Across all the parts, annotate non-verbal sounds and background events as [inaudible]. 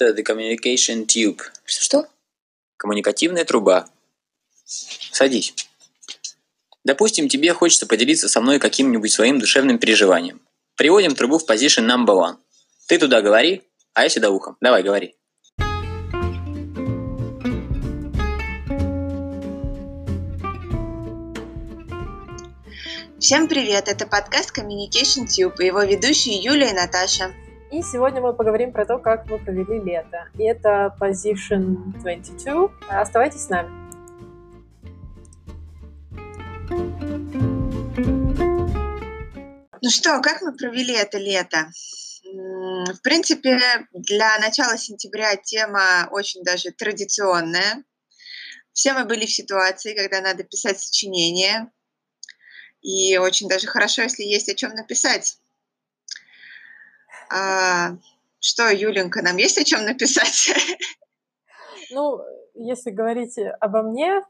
Это the communication tube. Что? Коммуникативная труба. Садись. Допустим, тебе хочется поделиться со мной каким-нибудь своим душевным переживанием. Приводим трубу в position number one. Ты туда говори, а я сюда ухом. Давай, говори. Всем привет! Это подкаст Communication Tube и его ведущие Юля и Наташа. И сегодня мы поговорим про то, как мы провели лето. И это Position 22. Оставайтесь с нами. Ну что, как мы провели это лето? В принципе, для начала сентября тема очень даже традиционная. Все мы были в ситуации, когда надо писать сочинение. И очень даже хорошо, если есть о чем написать. А, что, Юленька, нам есть о чем написать? [laughs] Ну, если говорить обо мне,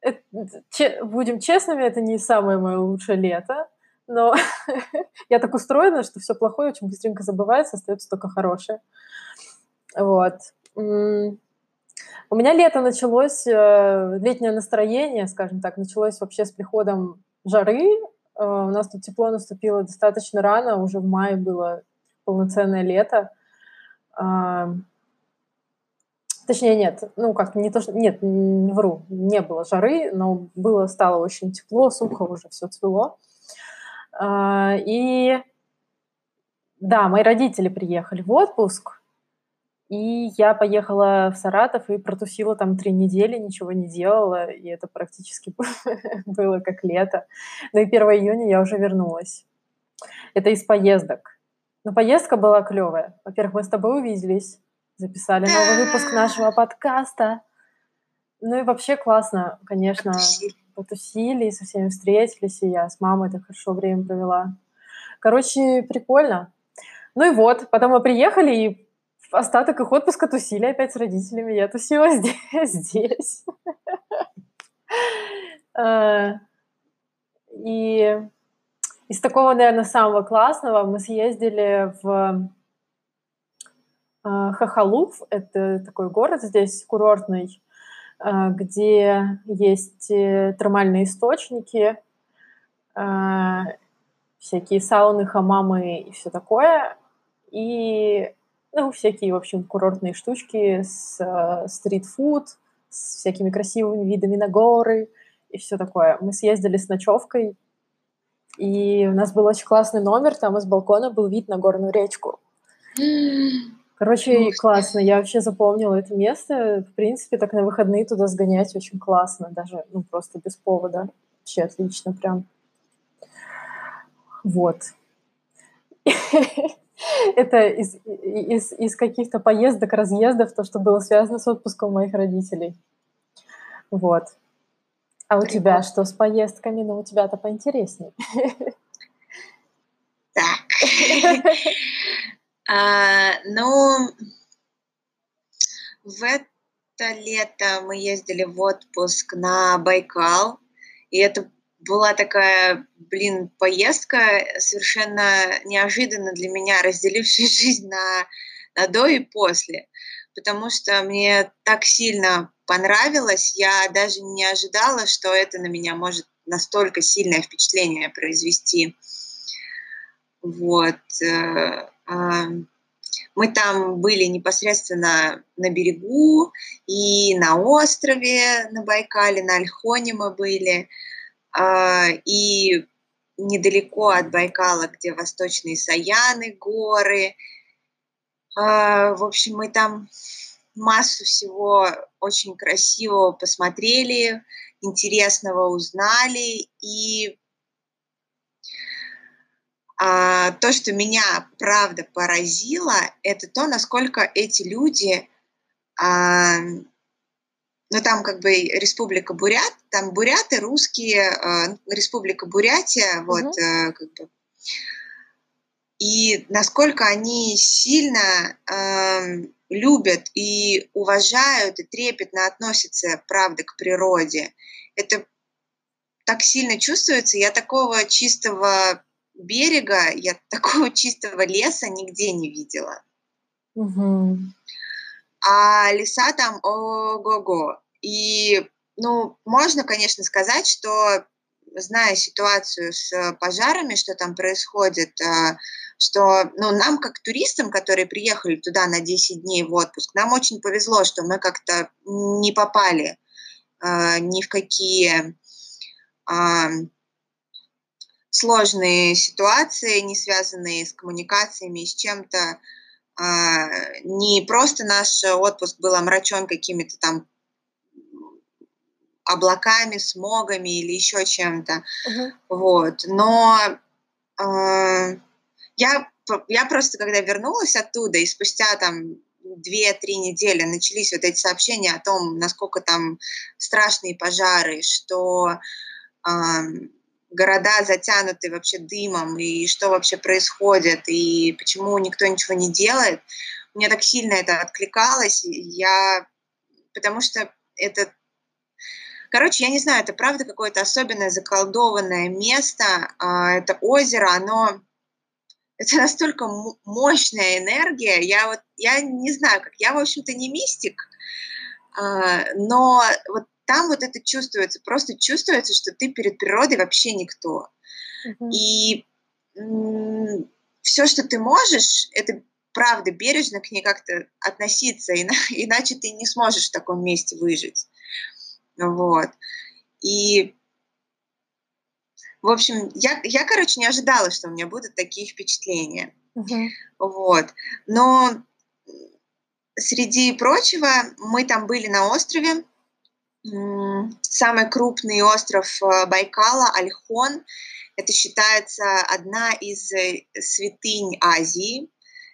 это, че, будем честными, это не самое мое лучшее лето, но [laughs] я так устроена, что все плохое очень быстренько забывается, остается только хорошее. Вот. У меня лето началось, э, летнее настроение, скажем так, началось вообще с приходом жары, у нас тут тепло наступило достаточно рано, уже в мае было полноценное лето. Точнее, нет, ну как не то, что... Нет, не вру, не было жары, но было, стало очень тепло, сухо уже все цвело. А, и да, мои родители приехали в отпуск, и я поехала в Саратов и протусила там три недели, ничего не делала, и это практически [laughs] было как лето. Но и 1 июня я уже вернулась. Это из поездок. Но поездка была клевая. Во-первых, мы с тобой увиделись, записали новый выпуск нашего подкаста. Ну и вообще классно, конечно. Потусили, со всеми встретились, и я с мамой так хорошо время провела. Короче, прикольно. Ну и вот, потом мы приехали, и остаток их отпуска тусили опять с родителями. Я тусила [laughs] здесь. здесь. А, и из такого, наверное, самого классного мы съездили в а, Хахалуф. Это такой город здесь курортный, а, где есть э, термальные источники, всякие сауны, хамамы и все такое. И ну, всякие, в общем, курортные штучки с э, стритфуд, с всякими красивыми видами на горы и все такое. Мы съездили с ночевкой, и у нас был очень классный номер, там из балкона был вид на горную речку. [gasps] Короче, классно. Я вообще запомнила это место. В принципе, так на выходные туда сгонять очень классно. Даже, ну, просто без повода. Вообще отлично прям. Вот. [laughs] Это из, из, из каких-то поездок, разъездов, то, что было связано с отпуском моих родителей. Вот. А у Прикольно. тебя что с поездками? Ну, у тебя-то поинтереснее. Так. [laughs] а, ну, в это лето мы ездили в отпуск на Байкал, и это была такая, блин, поездка совершенно неожиданно для меня, [laughs] разделившая жизнь на, на до и после, потому что мне так сильно понравилось, я даже не ожидала, что это на меня может настолько сильное впечатление произвести. Вот. Э, мы там были непосредственно на берегу и на острове на Байкале, на Альхоне мы были. А, и недалеко от Байкала, где восточные Саяны, горы. А, в общем, мы там массу всего очень красивого посмотрели, интересного узнали. И а, то, что меня правда поразило, это то, насколько эти люди ну там как бы республика Бурят, там буряты, русские, э, республика Бурятия, вот угу. э, как бы. И насколько они сильно э, любят и уважают и трепетно относятся, правда, к природе. Это так сильно чувствуется. Я такого чистого берега, я [laughs] такого чистого леса нигде не видела. Угу. А леса там ого-го. И, ну, можно, конечно, сказать, что, зная ситуацию с пожарами, что там происходит, а, что, ну, нам, как туристам, которые приехали туда на 10 дней в отпуск, нам очень повезло, что мы как-то не попали э, ни в какие э, сложные ситуации, не связанные с коммуникациями, с чем-то. Э, не просто наш отпуск был омрачен какими-то там облаками, смогами или еще чем-то. Uh-huh. Вот. Но э, я, я просто, когда вернулась оттуда, и спустя там две-три недели начались вот эти сообщения о том, насколько там страшные пожары, что э, города затянуты вообще дымом, и что вообще происходит, и почему никто ничего не делает. Мне так сильно это откликалось, я, потому что это Короче, я не знаю, это правда какое-то особенное заколдованное место. А, это озеро, оно это настолько мощная энергия. Я вот, я не знаю, как, я, в общем-то, не мистик, а, но вот там вот это чувствуется, просто чувствуется, что ты перед природой вообще никто. Mm-hmm. И все, что ты можешь, это правда бережно к ней как-то относиться, иначе ты не сможешь в таком месте выжить. Вот. И в общем, я, я, короче, не ожидала, что у меня будут такие впечатления. Uh-huh. Вот. Но среди прочего, мы там были на острове. Самый крупный остров э, Байкала, Альхон. Это считается одна из э, святынь Азии.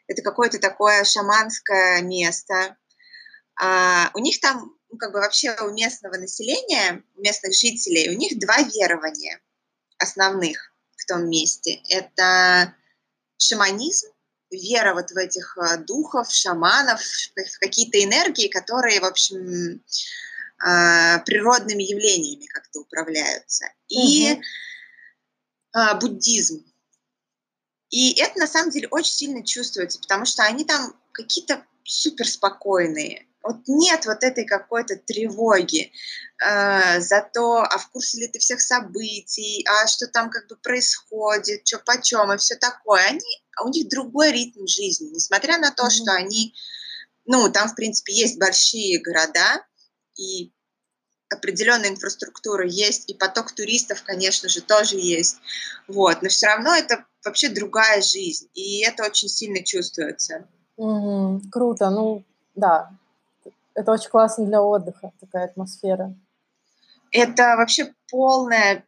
Это какое-то такое шаманское место. А, у них там, ну, как бы вообще у местного населения, у местных жителей, у них два верования – основных в том месте. Это шаманизм, вера вот в этих э, духов, шаманов, в какие-то энергии, которые, в общем, э, природными явлениями как-то управляются. И угу. буддизм. И это на самом деле очень сильно чувствуется, потому что они там какие-то супер спокойные вот нет вот этой какой-то тревоги э, за то, а в курсе ли ты всех событий, а что там как бы происходит, что почем и все такое. Они, у них другой ритм жизни, несмотря на то, mm-hmm. что они, ну, там, в принципе, есть большие города, и определенная инфраструктура есть, и поток туристов, конечно же, тоже есть. Вот, но все равно это вообще другая жизнь, и это очень сильно чувствуется. Mm-hmm. Круто, ну да, это очень классно для отдыха, такая атмосфера. Это вообще полное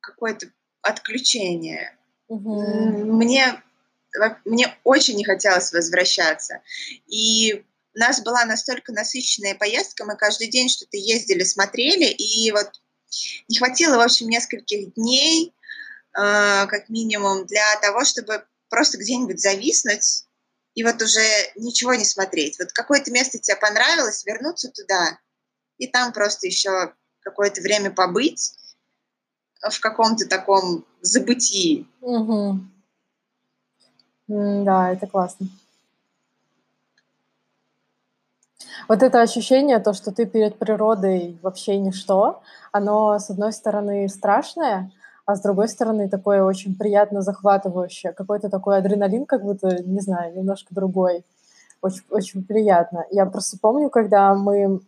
какое-то отключение. Угу. Мне, мне очень не хотелось возвращаться. И у нас была настолько насыщенная поездка, мы каждый день что-то ездили, смотрели, и вот не хватило, в общем, нескольких дней, э, как минимум, для того, чтобы просто где-нибудь зависнуть и вот уже ничего не смотреть. Вот какое-то место тебе понравилось, вернуться туда, и там просто еще какое-то время побыть в каком-то таком забытии. Угу. Да, это классно. Вот это ощущение, то, что ты перед природой вообще ничто, оно, с одной стороны, страшное, а с другой стороны такое очень приятно захватывающее, какой-то такой адреналин, как будто, не знаю, немножко другой. Очень, очень приятно. Я просто помню, когда мы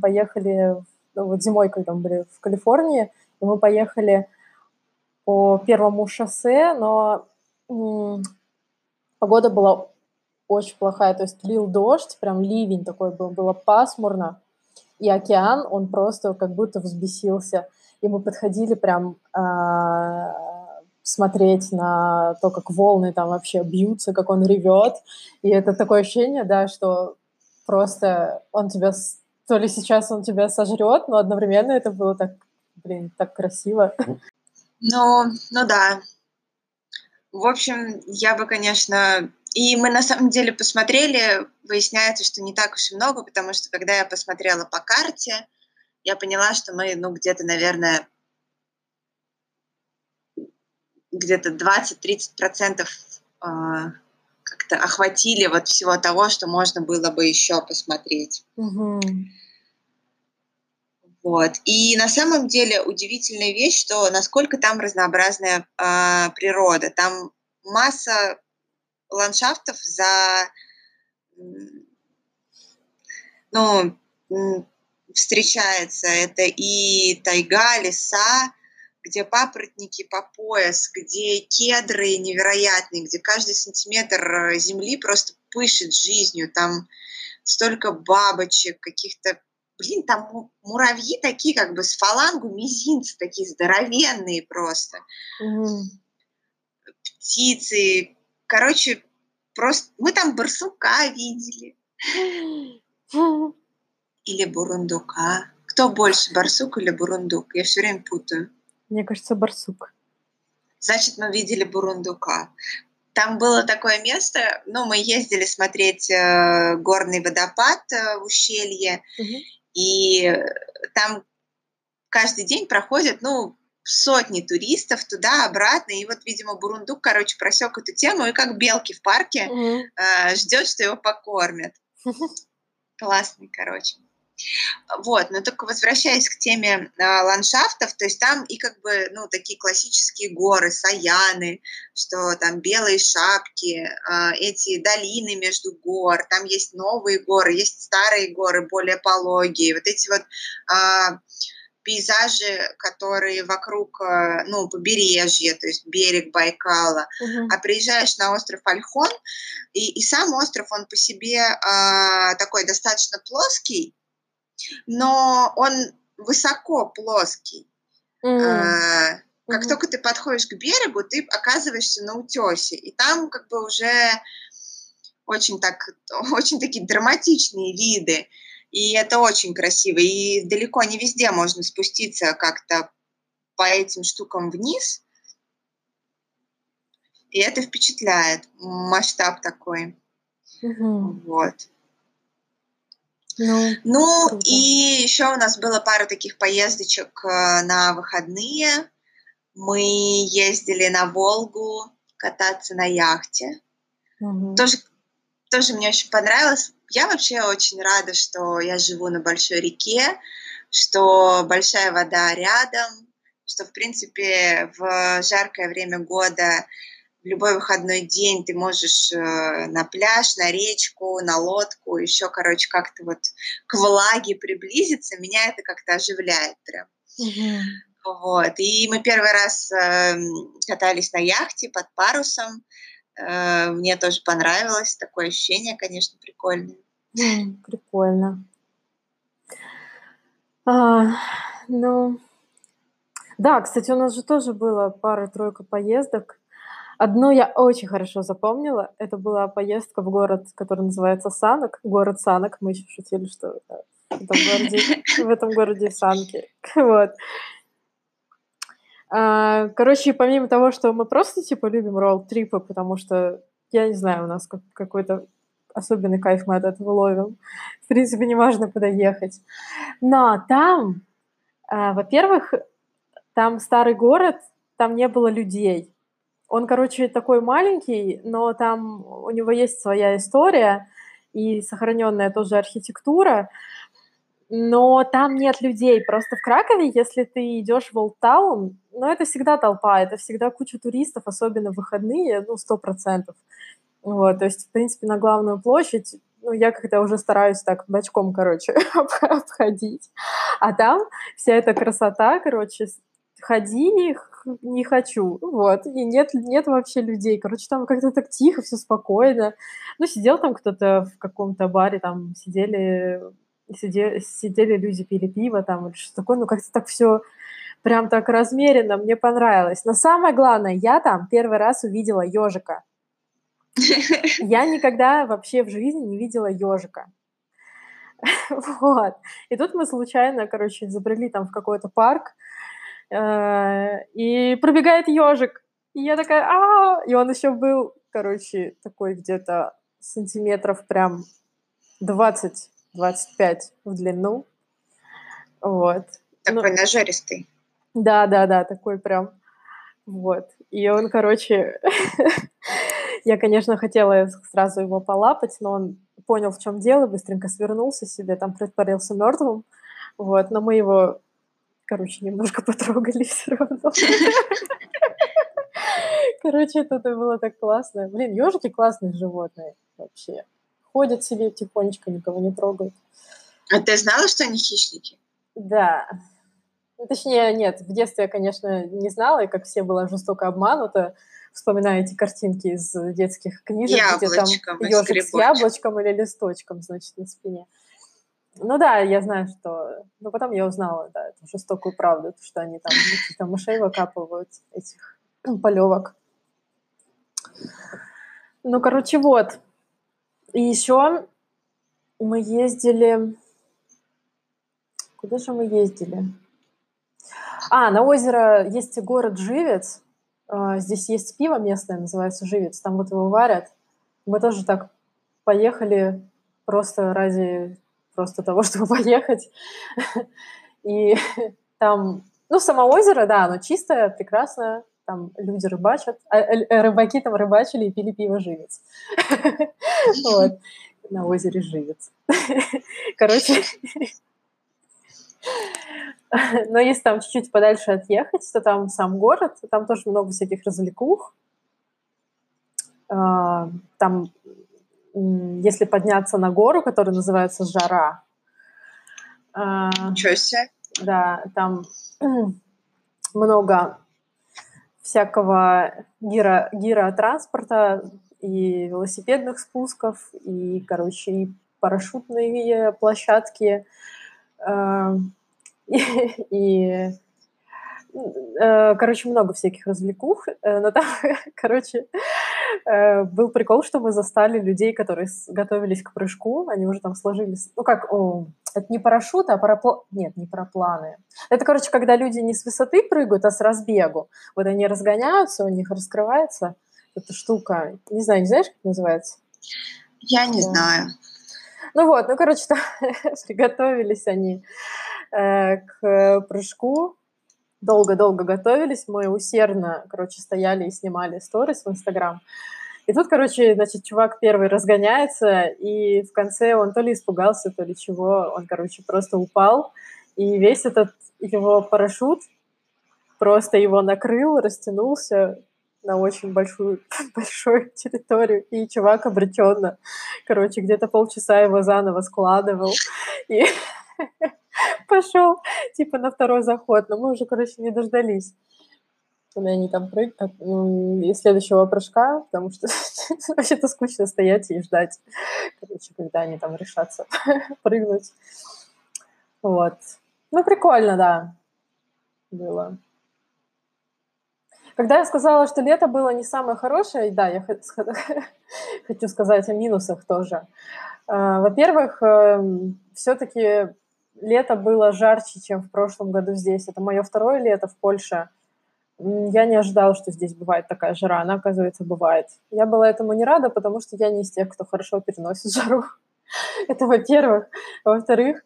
поехали, ну, вот зимой, когда мы были в Калифорнии, и мы поехали по первому шоссе, но погода была очень плохая, то есть лил дождь, прям ливень такой был, было пасмурно, и океан, он просто как будто взбесился и мы подходили прям э, смотреть на то, как волны там вообще бьются, как он ревет, и это такое ощущение, да, что просто он тебя, то ли сейчас он тебя сожрет, но одновременно это было так, блин, так красиво. Ну, ну да. В общем, я бы, конечно, и мы на самом деле посмотрели, выясняется, что не так уж и много, потому что когда я посмотрела по карте, я поняла, что мы, ну, где-то, наверное, где-то 20-30 процентов э, как-то охватили вот всего того, что можно было бы еще посмотреть. Мгм. Вот. И на самом деле удивительная вещь, что насколько там разнообразная а, природа. Там масса ландшафтов за ну, встречается. Это и тайга, леса, где папоротники по пояс, где кедры невероятные, где каждый сантиметр э, земли просто пышет жизнью. Там столько бабочек, каких-то блин, там му- муравьи такие, как бы с фалангу мизинцы, такие здоровенные просто. Мгм. Птицы. Короче, просто мы там барсука видели. Или бурундука. Кто больше, барсук или бурундук? Я все время путаю. Мне кажется, барсук. Значит, мы видели бурундука. Там было такое место, ну, мы ездили смотреть э, горный водопад э, в ущелье, Мгм. и там каждый день проходят, ну, сотни туристов туда-обратно, и вот, видимо, Бурундук, короче, просек эту тему, и как белки в парке Мгм. э, ждет, что его покормят. [laughs] Классный, короче. Вот, но только возвращаясь к теме э, ландшафтов, то есть там и как бы, ну, такие классические горы, саяны, что там белые шапки, э, эти долины между гор, там есть новые горы, есть старые горы, более пологие, вот эти вот а, пейзажи, которые вокруг, э, ну, побережья, то есть берег Байкала, Мгм. а приезжаешь на остров Альхон, и, и сам остров, он по себе а, такой достаточно плоский, но он высоко плоский. А, как Мгм. только ты подходишь к берегу, ты оказываешься на утесе, и там как бы уже очень так, [laughs] очень такие драматичные виды, и это очень красиво, и далеко не везде можно спуститься как-то по этим штукам вниз, и это впечатляет, масштаб такой, Мгм. вот. Ну, Ну, Круто. и еще у нас было пара таких поездочек э, на выходные. Мы ездили на Волгу кататься на яхте. мгм. Тоже, тоже мне очень понравилось. Я вообще очень рада, что я живу на большой реке, что большая вода рядом, что, в принципе, в жаркое время года любой выходной день ты можешь э, на пляж, на речку, на лодку, еще, короче, как-то вот к влаге приблизиться. Меня это как-то оживляет прям. Вот. И мы первый раз эм, катались на яхте под парусом. Э, Мне тоже понравилось. Такое ощущение, конечно, прикольное. Прикольно. А, ну, да, кстати, у нас же тоже было пара-тройка поездок. Одну я очень хорошо запомнила. Это была поездка в город, который называется Санок. Город Санок. Мы еще шутили, что в этом городе, [laughs] в этом городе санки. Вот. А, Короче, помимо того, что мы просто типа любим роуд-трипы, потому что, я не знаю, у нас как- какой-то особенный кайф мы от этого ловим. В принципе, не важно, куда ехать. Но там, а, во-первых, там старый город, там не было людей. Он, короче, такой маленький, но там у него есть своя история и сохраненная тоже архитектура, но там нет людей. Просто в Кракове, если ты идешь в Олдтаун, ну, это всегда толпа, это всегда куча туристов, особенно в выходные, ну, сто процентов. Вот, то есть, в принципе, на главную площадь, ну, я как-то уже стараюсь так бочком, короче, [laughs] обходить. А там вся эта красота, короче, ходи, не хочу, вот, и нет, нет вообще людей, короче, там как-то так тихо, все спокойно, ну, сидел там кто-то в каком-то баре, там сидели, сидели, сидели люди, пили пиво там или что такое, ну, как-то так все прям так размеренно, мне понравилось. Но самое главное, я там первый раз увидела ежика. [laughs] Я никогда вообще в жизни не видела ежика. [laughs] Вот. И тут мы случайно, короче, забрели там в какой-то парк, и пробегает ежик. И я такая, а И он еще был, короче, такой где-то сантиметров прям 20-25 в длину. Вот. Ну, Такой нажористый. да, да, да, такой прям. Вот. И он, короче, [laughs] Я, конечно, хотела сразу его полапать, но он понял, в чем дело, быстренько свернулся себе, там притворился мертвым. Вот, но мы его, короче, немножко [laughs] потрогали все равно. [laughs] Короче, это было так классно. Блин, ежики классные животные вообще. Ходят себе тихонечко, никого не трогают. А ты знала, что они хищники? Да. Ну, точнее, нет, в детстве я, конечно, не знала, и как все была жестоко обманута. Вспоминаю эти картинки из детских книжек, Яблочком, где там ежик с яблочком или листочком, значит, на спине. Ну да, я знаю, что... Ну, потом я узнала, да, эту жестокую правду, что они там каких-то мышей выкапывают, этих [clears throat] полевок. Ну, короче, вот. И еще мы ездили... Куда же мы ездили? А, на озеро есть город Живец. А, здесь есть пиво местное, называется Живец. Там вот его варят. Мы тоже так поехали просто ради просто того, [laughs] чтобы поехать. И там, ну, само озеро, да, оно чистое, прекрасное. Там люди рыбачат. А, э, рыбаки там рыбачили и пили пиво Живец. [laughs] Вот. На озере Живец. [laughs] Короче, но если там чуть-чуть подальше отъехать, то там сам город, там тоже много всяких развлекух. А, там, если подняться на гору, которая называется Жара. А, Ничего себе. Да, там [clears throat] много всякого гиро, гиротранспорта и велосипедных спусков, и, короче, и парашютные площадки, [laughs] Эм, и, э, короче, много всяких развлекух, э, но там, [laughs] короче, был прикол, что мы застали людей, которые готовились к прыжку, они уже там сложились, ну как, о, это не парашют, а параплан, нет, не парапланы. Это, короче, когда люди не с высоты прыгают, а с разбегу. Вот они разгоняются, у них раскрывается эта штука. Не знаю, не знаешь, как называется? Я не да. знаю. Ну вот, ну, короче, там [laughs] приготовились они э, к прыжку, долго-долго готовились, мы усердно, короче, стояли и снимали сторис в Инстаграм. И тут, короче, значит, чувак первый разгоняется, и в конце он то ли испугался, то ли чего, он, короче, просто упал, и весь этот его парашют просто его накрыл, растянулся, на очень большую, [laughs] большую территорию, и чувак обреченно, короче, где-то полчаса его заново складывал, и [laughs] пошел, типа, на второй заход, но мы уже, короче, не дождались когда они там прыгают, и следующего прыжка, потому что [laughs] вообще-то скучно стоять и ждать, короче, когда они там решатся [laughs] прыгнуть. Вот. Ну, прикольно, да, было. Когда я сказала, что лето было не самое хорошее, да, я [laughs] хочу сказать о минусах тоже. А, во-первых, эм, все-таки лето было жарче, чем в прошлом году здесь. Это мое второе лето в Польше. Я не ожидала, что здесь бывает такая жара. Она, оказывается, бывает. Я была этому не рада, потому что я не из тех, кто хорошо переносит [laughs] жару. Это во-первых. Во-вторых,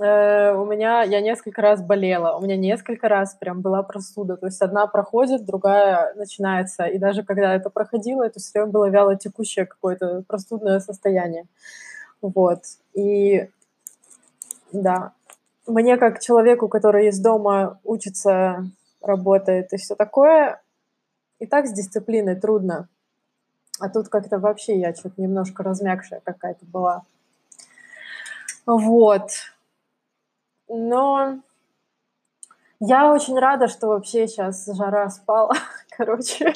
э, у меня, я несколько раз болела, у меня несколько раз прям была простуда, то есть одна проходит, другая начинается, и даже когда это проходило, это все время было вяло текущее какое-то простудное состояние. Вот, и да, мне как человеку, который из дома учится, работает и все такое, и так с дисциплиной трудно. А тут как-то вообще я что-то немножко размягшая какая-то была. Вот. Но я очень рада, что вообще сейчас жара спала. [laughs] Короче,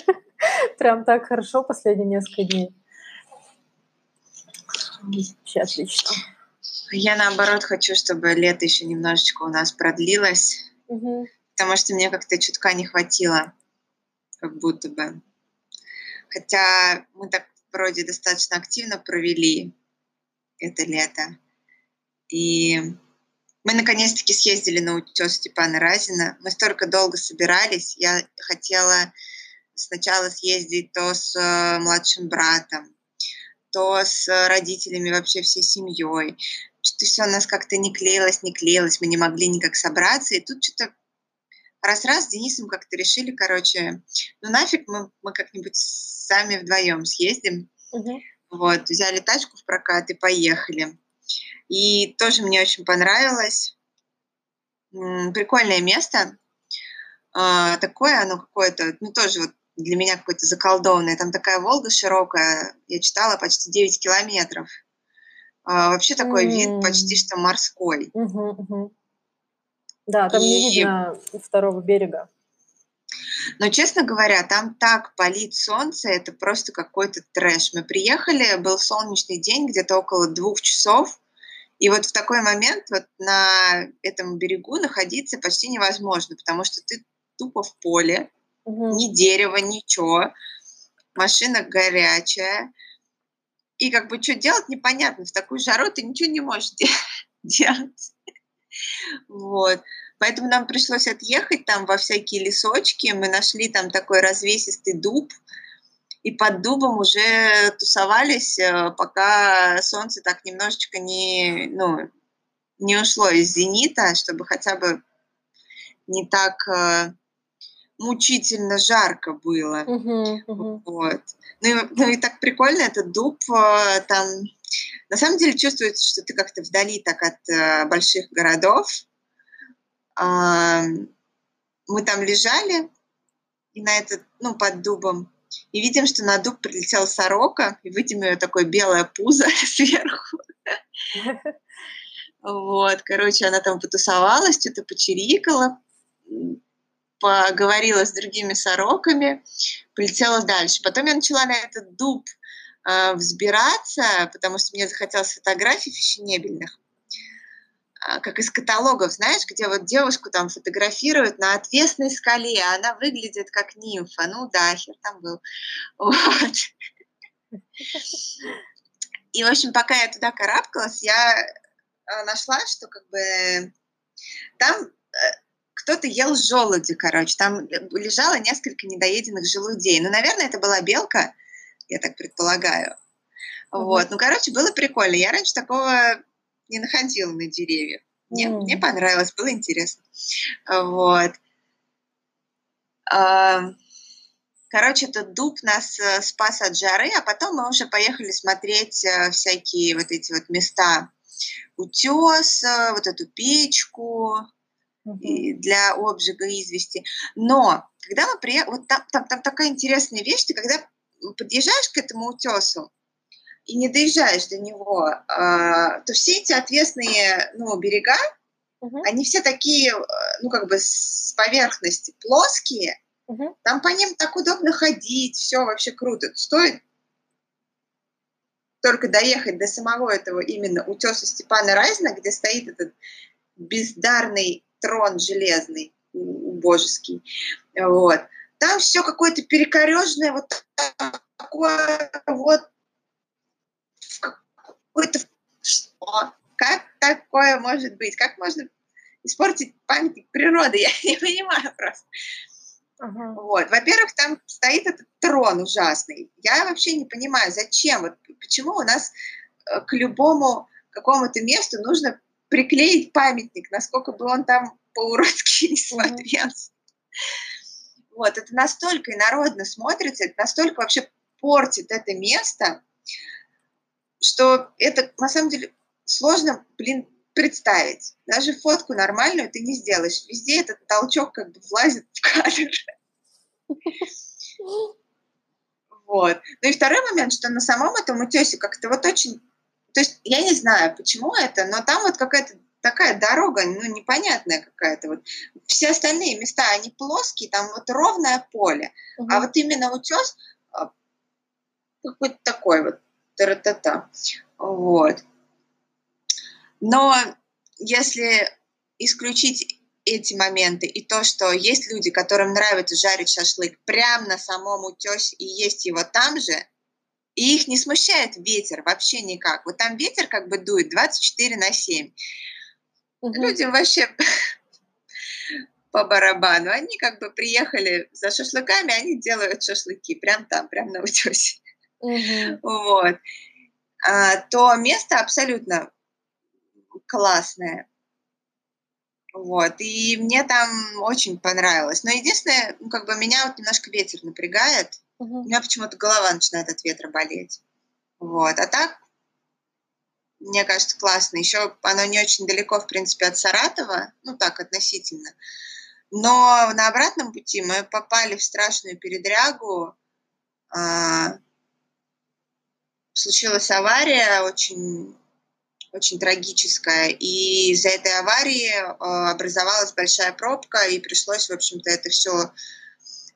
прям так хорошо последние несколько дней. Вообще отлично. Я наоборот хочу, чтобы лето еще немножечко у нас продлилось, угу. Потому что мне как-то чутка не хватило, как будто бы. Хотя мы так вроде достаточно активно провели это лето. И мы наконец-таки съездили на утес Степана Разина. Мы столько долго собирались. Я хотела сначала съездить то с э, младшим братом, то с родителями, вообще всей семьей. Что-то все у нас как-то не клеилось, не клеилось. Мы не могли никак собраться. И тут что-то раз-раз с Денисом как-то решили, короче, ну нафиг мы, мы как-нибудь сами вдвоем съездим. Мгм. Вот, взяли тачку в прокат и поехали. И тоже мне очень понравилось. М, Прикольное место. А, Такое оно какое-то, ну тоже вот для меня какое-то заколдованное. Там такая Волга широкая, я читала, почти 9 километров. А, Вообще такой вид М. почти что морской. Мгм. Да, там не И- видно второго берега. Но, честно говоря, там так палит солнце, это просто какой-то трэш. Мы приехали, был солнечный день, где-то около двух часов, и вот в такой момент вот на этом берегу находиться почти невозможно, потому что ты тупо в поле, Мгм. ни дерева, ничего, машина горячая, и как бы что делать непонятно. В такую жару ты ничего не можешь [laughs] де- делать. Вот. Поэтому нам пришлось отъехать там во всякие лесочки. Мы нашли там такой развесистый дуб. И под дубом уже тусовались, э, пока солнце так немножечко не, ну, не ушло из зенита, чтобы хотя бы не так э, мучительно жарко было. Мгм, мгм. Вот. Ну и, ну и так прикольно, этот дуб э, там... На самом деле чувствуется, что ты как-то вдали так от э, больших городов. А, мы там лежали, и на этот, ну, под дубом, и видим, что на дуб прилетела сорока, и видим ее такое белое пузо [laughs] сверху. [laughs] Вот, короче, она там потусовалась, что-то почирикала, поговорила с другими сороками, полетела дальше. Потом я начала на этот дуб э, взбираться, потому что мне захотелось фотографий фешенебельных, А, как из каталогов, знаешь, где вот девушку там фотографируют на отвесной скале, а она выглядит как нимфа. Ну да, хер там был. [laughs] Вот. И, в общем, пока я туда карабкалась, я э, нашла, что как бы там э, кто-то ел желуди, короче. Там лежало несколько недоеденных желудей. Ну, наверное, это была белка, я так предполагаю. Мгм. Вот. Ну, короче, было прикольно. Я раньше такого не находила на деревьях. Мне, М. мне понравилось, было интересно. Вот. Короче, этот дуб нас э, спас от жары, а потом мы уже поехали смотреть э, всякие вот эти вот места. Утес, э, вот эту печку, для обжига извести. Но когда мы приехали, вот там, там, там такая интересная вещь, ты когда подъезжаешь к этому утесу и не доезжаешь до него, а, то все эти отвесные ну, берега, Мгм. они все такие, э, ну как бы с поверхности плоские, Мгм. там по ним так удобно ходить, все вообще круто. Стоит только доехать до самого этого именно утеса Степана Разина, где стоит этот бездарный трон железный, убожеский. Вот. Там все какое-то перекорежное, вот такое вот в какой-то... Что? Как такое может быть? Как можно испортить памятник природы? [laughs] Я не понимаю просто. Ага. Вот. Во-первых, там стоит этот трон ужасный. Я вообще не понимаю, зачем, вот почему у нас э, к любому какому-то месту нужно приклеить памятник, насколько бы он там по-уродски не смотрелся. Вот, это настолько инородно смотрится, это настолько вообще портит это место, что это на самом деле сложно, блин, представить. Даже фотку нормальную ты не сделаешь. Везде этот толчок как бы влазит в кадр. [laughs] Вот. Ну и второй момент, что на самом этом утесе как-то вот очень... То есть я не знаю, почему это, но там вот какая-то такая дорога, ну, непонятная какая-то. Вот. Все остальные места, они плоские, там вот ровное поле. А Мгм. вот именно утес а, какой-то такой вот. Тара-та-та. Вот. Но если исключить эти моменты и то, что есть люди, которым нравится жарить шашлык прямо на самом утесе и есть его там же, и их не смущает ветер вообще никак. Вот там ветер как бы дует 24 на 7. Мгм. Людям вообще [laughs] по барабану. Они как бы приехали за шашлыками, они делают шашлыки прям там, прям на утесе. Мгм. Вот. А, то место абсолютно классное. Вот, и мне там очень понравилось. Но единственное, ну, как бы меня вот немножко ветер напрягает. Мгм. У меня почему-то голова начинает от ветра болеть. Вот, а так, мне кажется, классно. Еще оно не очень далеко, в принципе, от Саратова, ну так, относительно. Но на обратном пути мы попали в страшную передрягу. А, Случилась авария очень, очень трагическая, и из-за этой аварии а, образовалась большая пробка, и пришлось, в общем-то, это все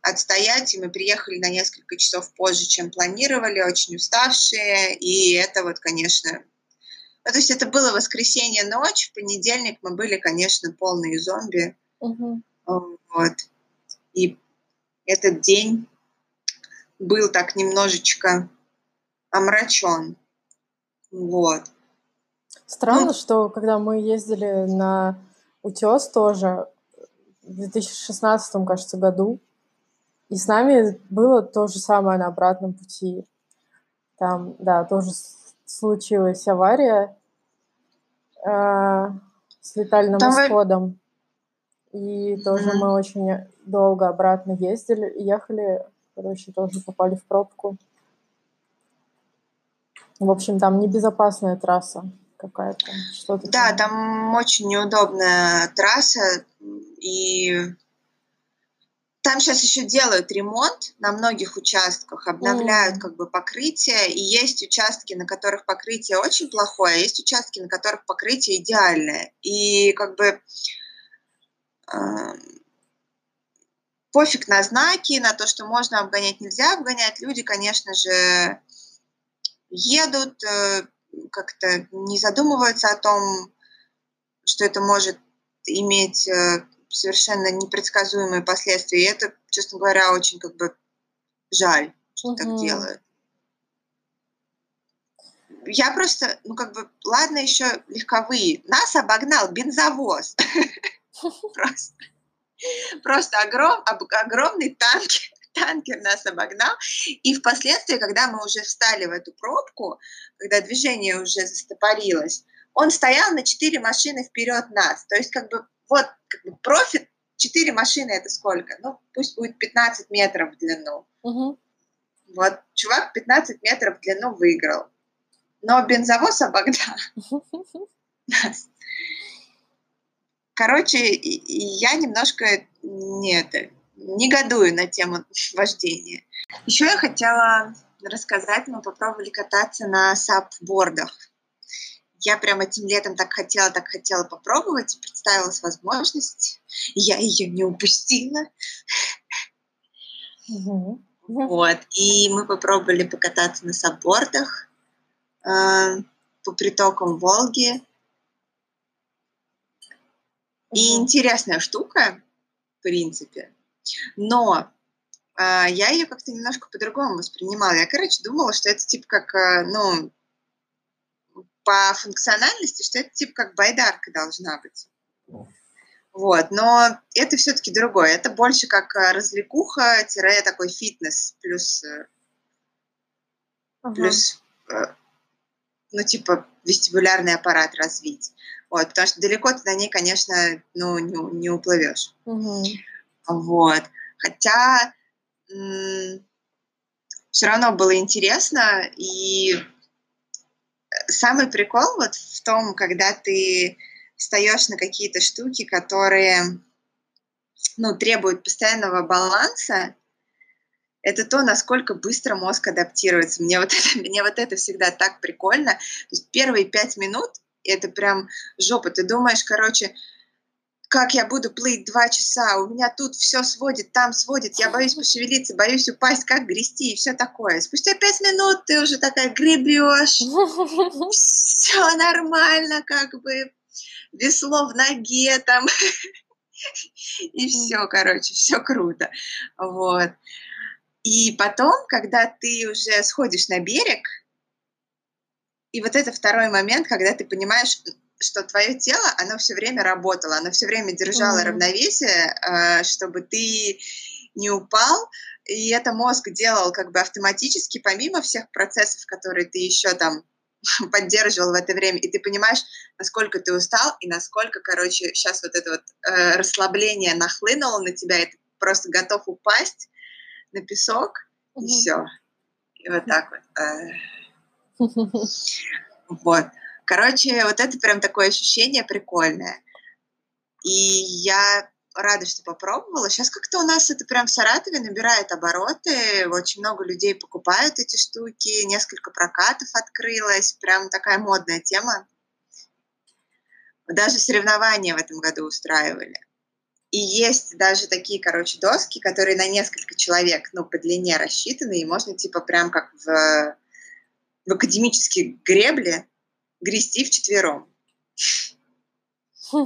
отстоять, и мы приехали на несколько часов позже, чем планировали, очень уставшие, и это вот, конечно... Ну, то есть это было воскресенье ночь, в понедельник мы были, конечно, полные зомби, Мгм. вот. И этот день был так немножечко омрачен. Вот. Странно, Ну. что когда мы ездили на утес тоже в 2016, кажется, году, и с нами было то же самое на обратном пути. Там, да, тоже случилась авария э, с летальным Там исходом. И тоже Мгм. мы очень долго обратно ездили, ехали, короче, тоже попали в пробку. В общем, там небезопасная трасса какая-то. Что-то Да, там очень неудобная трасса, и там сейчас еще делают ремонт на многих участках, обновляют М. как бы покрытие, и есть участки, на которых покрытие очень плохое, а есть участки, на которых покрытие идеальное. И как бы эм, пофиг на знаки, на то, что можно обгонять, нельзя обгонять. Люди, конечно же, едут, э, как-то не задумываются о том, что это может иметь э, совершенно непредсказуемые последствия. И это, честно говоря, очень как бы жаль, что так Мгм. делают. Я просто, ну как бы, ладно еще легковые. Нас обогнал бензовоз. [laughs] Просто, огромный танкер, танкер нас обогнал. И впоследствии, когда мы уже встали в эту пробку, когда движение уже застопорилось, он стоял на 4 машины вперед нас. То есть, как бы, вот, как бы профит, 4 машины это сколько? Ну, пусть будет 15 метров в длину. Мгм. Вот, чувак 15 метров в длину выиграл. Но бензовоз обогнал нас. [laughs] Короче, я немножко не это, негодую на тему вождения. Еще я хотела рассказать, мы попробовали кататься на сапбордах. Я прям этим летом так хотела, так хотела попробовать, представилась возможность. и Я ее не упустила. Мгм. Вот. И мы попробовали покататься на сапбордах э, по притокам Волги. И интересная штука, в принципе. Но а, я ее как-то немножко по-другому воспринимала. Я, короче, думала, что это типа как, а, ну, по функциональности, что это типа как байдарка должна быть. Вот, но это все-таки другое. Это больше как а, развлекуха, тире такой фитнес, плюс, э, Ага. плюс э, ну, типа, вестибулярный аппарат развить. Вот, потому что далеко ты на ней, конечно, ну, не, не уплывешь. Мгм. Вот. Хотя все равно было интересно, и самый прикол вот в том, когда ты встаешь на какие-то штуки, которые ну, требуют постоянного баланса, это то, насколько быстро мозг адаптируется. Мне вот это, [laughs] мне вот это всегда так прикольно. То есть первые пять минут это прям жопа. Ты думаешь, короче, как я буду плыть два часа, у меня тут все сводит, там сводит, я боюсь пошевелиться, боюсь упасть, как грести и все такое. Спустя пять минут ты уже такая гребешь, все нормально, как бы весло в ноге там, [laughs] и все, короче, все круто. Вот. И потом, когда ты уже сходишь на берег, и вот это второй момент, когда ты понимаешь, что твое тело, оно все время работало, оно все время держало Мгм. равновесие, э, чтобы ты не упал, и это мозг делал как бы автоматически, помимо всех процессов, которые ты еще там [laughs] поддерживал в это время, и ты понимаешь, насколько ты устал, и насколько, короче, сейчас вот это вот э, расслабление нахлынуло на тебя, и ты просто готов упасть на песок, mm-hmm. и все. И вот так вот. Э. [laughs] Вот. Короче, вот это прям такое ощущение прикольное. И я рада, что попробовала. Сейчас как-то у нас это прям в Саратове набирает обороты. Очень много людей покупают эти штуки. Несколько прокатов открылось. Прям такая модная тема. Даже соревнования в этом году устраивали. И есть даже такие, короче, доски, которые на несколько человек, ну, по длине рассчитаны, и можно, типа, прям как в, в академические гребли грести вчетвером. [laughs]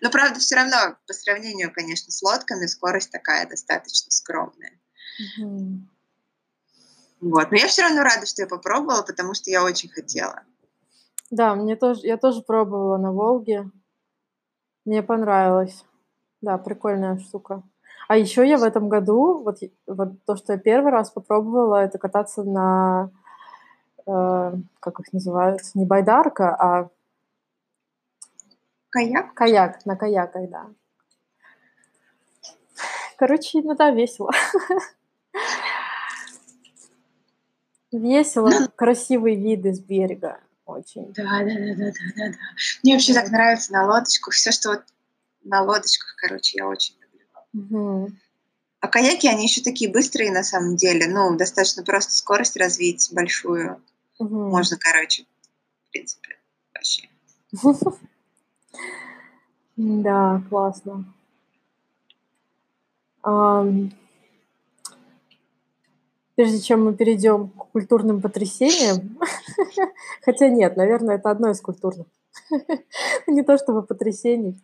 Но, правда, все равно, по сравнению, конечно, с лодками, скорость такая достаточно скромная. Вот. Но я все равно рада, что я попробовала, потому что я очень хотела. Да, мне тоже, я тоже пробовала на Волге. Мне понравилось. Да, прикольная штука. А еще я в этом году, вот, вот то, что я первый раз попробовала, это кататься на, э, как их называют, не байдарка, а Каяк? Каяк, на каяках, да. Короче, ну да, весело. Весело, красивые виды с берега. Очень. Да, да, да, да, да, да, да. Мне вообще так нравится на лодочках. Все, что вот на лодочках, короче, я очень люблю. Угу. А каяки, они еще такие быстрые на самом деле. Ну, достаточно просто скорость развить большую. Угу. Можно, короче, в принципе, вообще. [laughs] Да, классно. Прежде чем мы перейдем к культурным потрясениям, [laughs] хотя нет, наверное, это одно из культурных, [laughs] не то чтобы потрясений.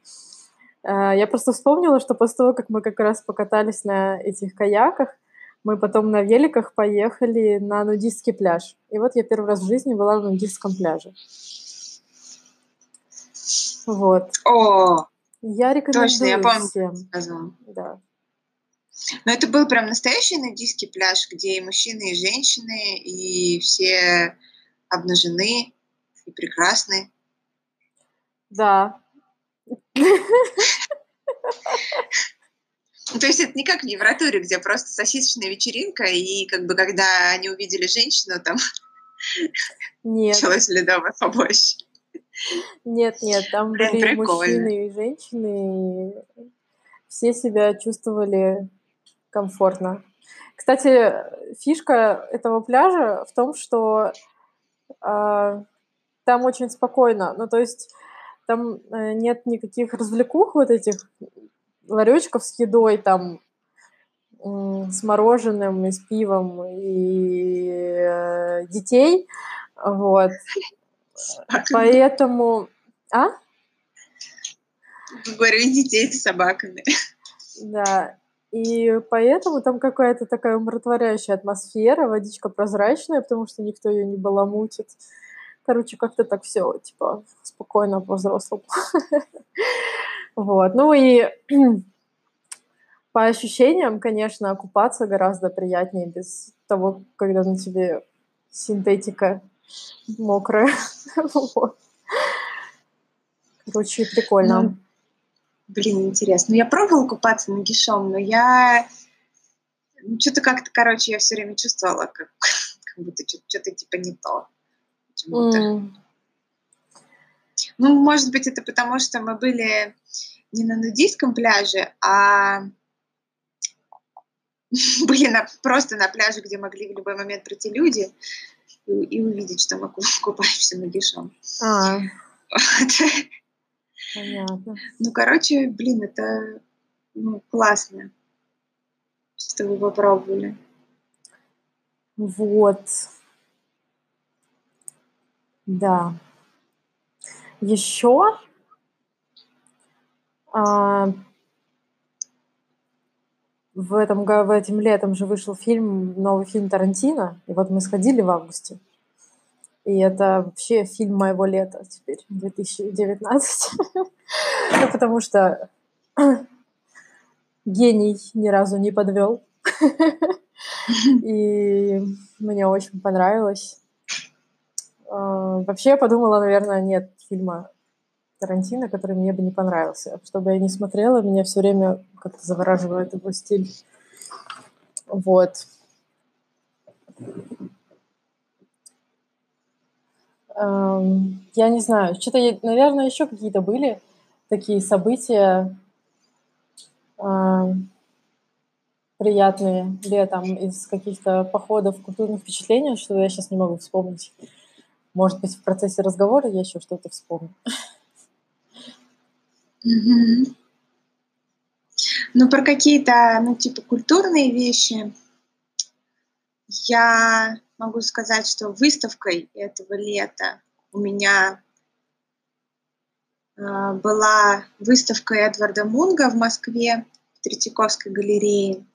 А, я просто вспомнила, что после того, как мы как раз покатались на этих каяках, мы потом на великах поехали на нудистский пляж. И вот я первый раз в жизни была на нудистском пляже. Вот. О, Я рекомендую точно, я помню, всем. сказала. Да. Но это был прям настоящий нудистский пляж, где и мужчины, и женщины, и все обнажены и прекрасны. Да. [laughs] То есть это не как в Евротуре, где просто сосисочная вечеринка, и как бы когда они увидели женщину, там [laughs] Нет. началось ледовое побольше. Нет, нет, там Блин, были прикольно. мужчины и женщины, и все себя чувствовали комфортно. Кстати, фишка этого пляжа в том, что а, там очень спокойно. Ну, то есть там э, нет никаких развлекух вот этих ларечков с едой, там с мороженым и с пивом и э, детей. Вот. Поэтому... А? Говорю, детей с собаками. Да. И поэтому там какая-то такая умиротворяющая атмосфера, водичка прозрачная, потому что никто ее не баламутит. Короче, как-то так все, типа, спокойно, по-взрослому. [laughs] Вот. Ну и [clears throat] по ощущениям, конечно, купаться гораздо приятнее без того, когда на тебе синтетика мокрая. [laughs] Вот. Короче, прикольно. Ну, Блин, интересно. Ну, я пробовала купаться нагишом, но я... Ну, что-то как-то, короче, я все время чувствовала, как, [laughs] как будто что-то типа не то. Почему-то. М, Ну, может быть, это потому, что мы были не на нудистском пляже, а [laughs] были на, просто на пляже, где могли в любой момент прийти люди и, и увидеть, что мы ку- [laughs] купаемся нагишом. А, Вот. понятно. Ну, короче, блин, это ну, классно, что вы попробовали. Вот. Да. Еще а, в этом, в этим летом же вышел фильм, новый фильм Тарантино, и вот мы сходили в августе. И это вообще фильм моего лета теперь, 2019. [laughs] Ну, потому что [clears throat] гений ни разу не подвел. [laughs] И мне очень понравилось. Вообще я подумала, наверное, нет фильма Тарантино, который мне бы не понравился. Чтобы я не смотрела, меня все время как-то завораживает его стиль. Вот. Я не знаю, что-то, наверное, еще какие-то были такие события приятные летом из каких-то походов, культурных впечатлений, что я сейчас не могу вспомнить. Может быть, в процессе разговора я еще что-то вспомню. Mm-hmm. Ну, про какие-то, ну, типа, культурные вещи я могу сказать, что выставкой этого лета у меня э, была выставка Эдварда Мунга в Москве в Третьяковской галерее.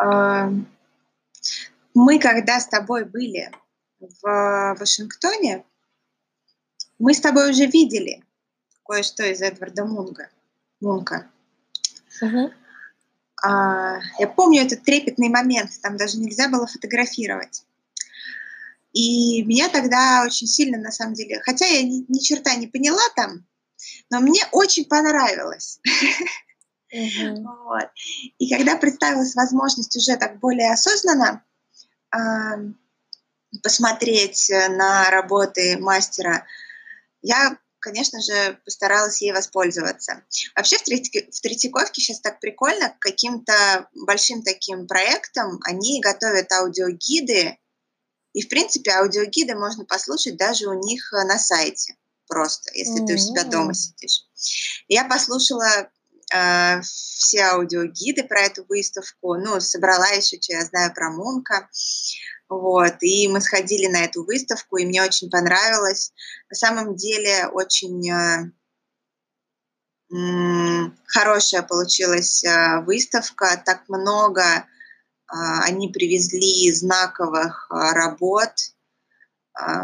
Э, мы, когда с тобой были в Вашингтоне, мы с тобой уже видели кое-что из Эдварда Мунга. Мунка. Угу. А, я помню этот трепетный момент, там даже нельзя было фотографировать. И меня тогда очень сильно, на самом деле, хотя я ни, ни черта не поняла там, но мне очень понравилось. Uh-huh. [laughs] Вот. И когда представилась возможность уже так более осознанно э, посмотреть на работы мастера, я конечно же, постаралась ей воспользоваться. Вообще в, Треть... в Третьяковке сейчас так прикольно, к каким-то большим таким проектам они готовят аудиогиды, и, в принципе, аудиогиды можно послушать даже у них э, на сайте просто, если mm-hmm. ты у себя дома сидишь. Я послушала э, все аудиогиды про эту выставку, ну, собрала еще, что я знаю про Мунка. Вот, и мы сходили на эту выставку, и мне очень понравилось. На самом деле очень э, хорошая получилась э, выставка, так много э, они привезли знаковых работ,